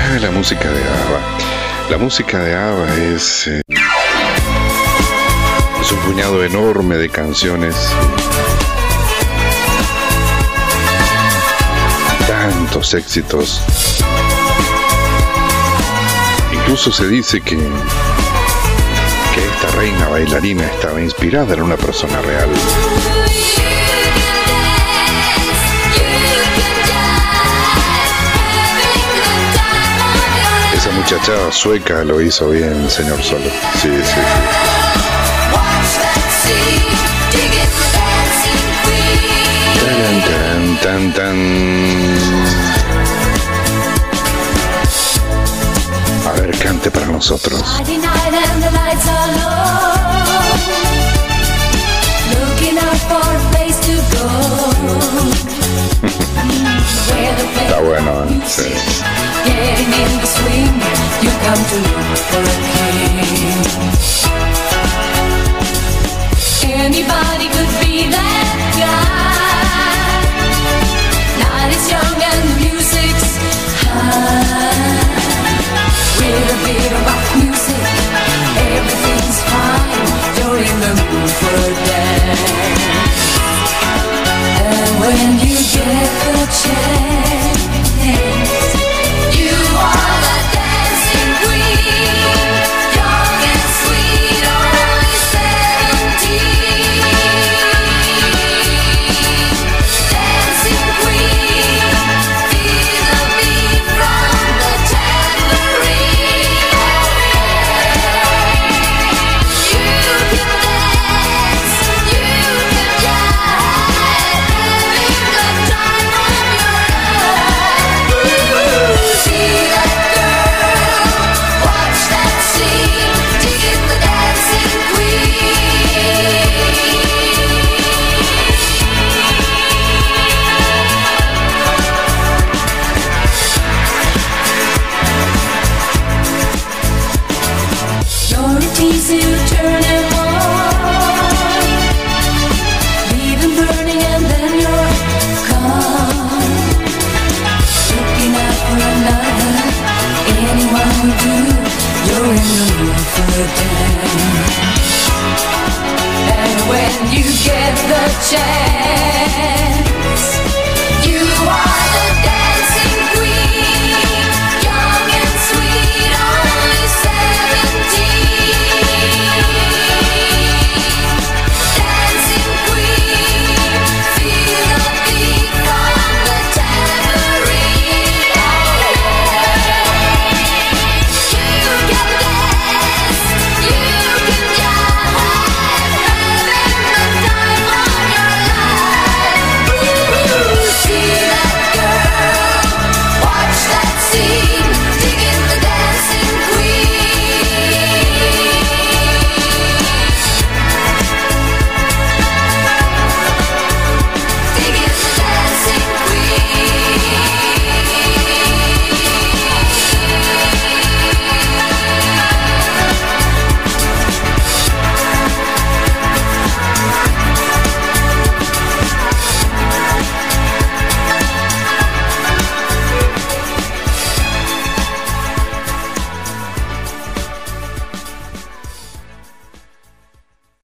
Ah, la música de ABBA. La música de ABBA es... Eh, es un puñado enorme de canciones. Tantos éxitos. Incluso se dice que, que esta reina bailarina estaba inspirada en una persona real. Esa muchachada sueca lo hizo bien, señor Solo. Sí, sí, sí. Tan, tan, tan, A ver, cante para nosotros. Está bueno, ¿eh? Sí. Getting in the swing. You come to look for a king. change.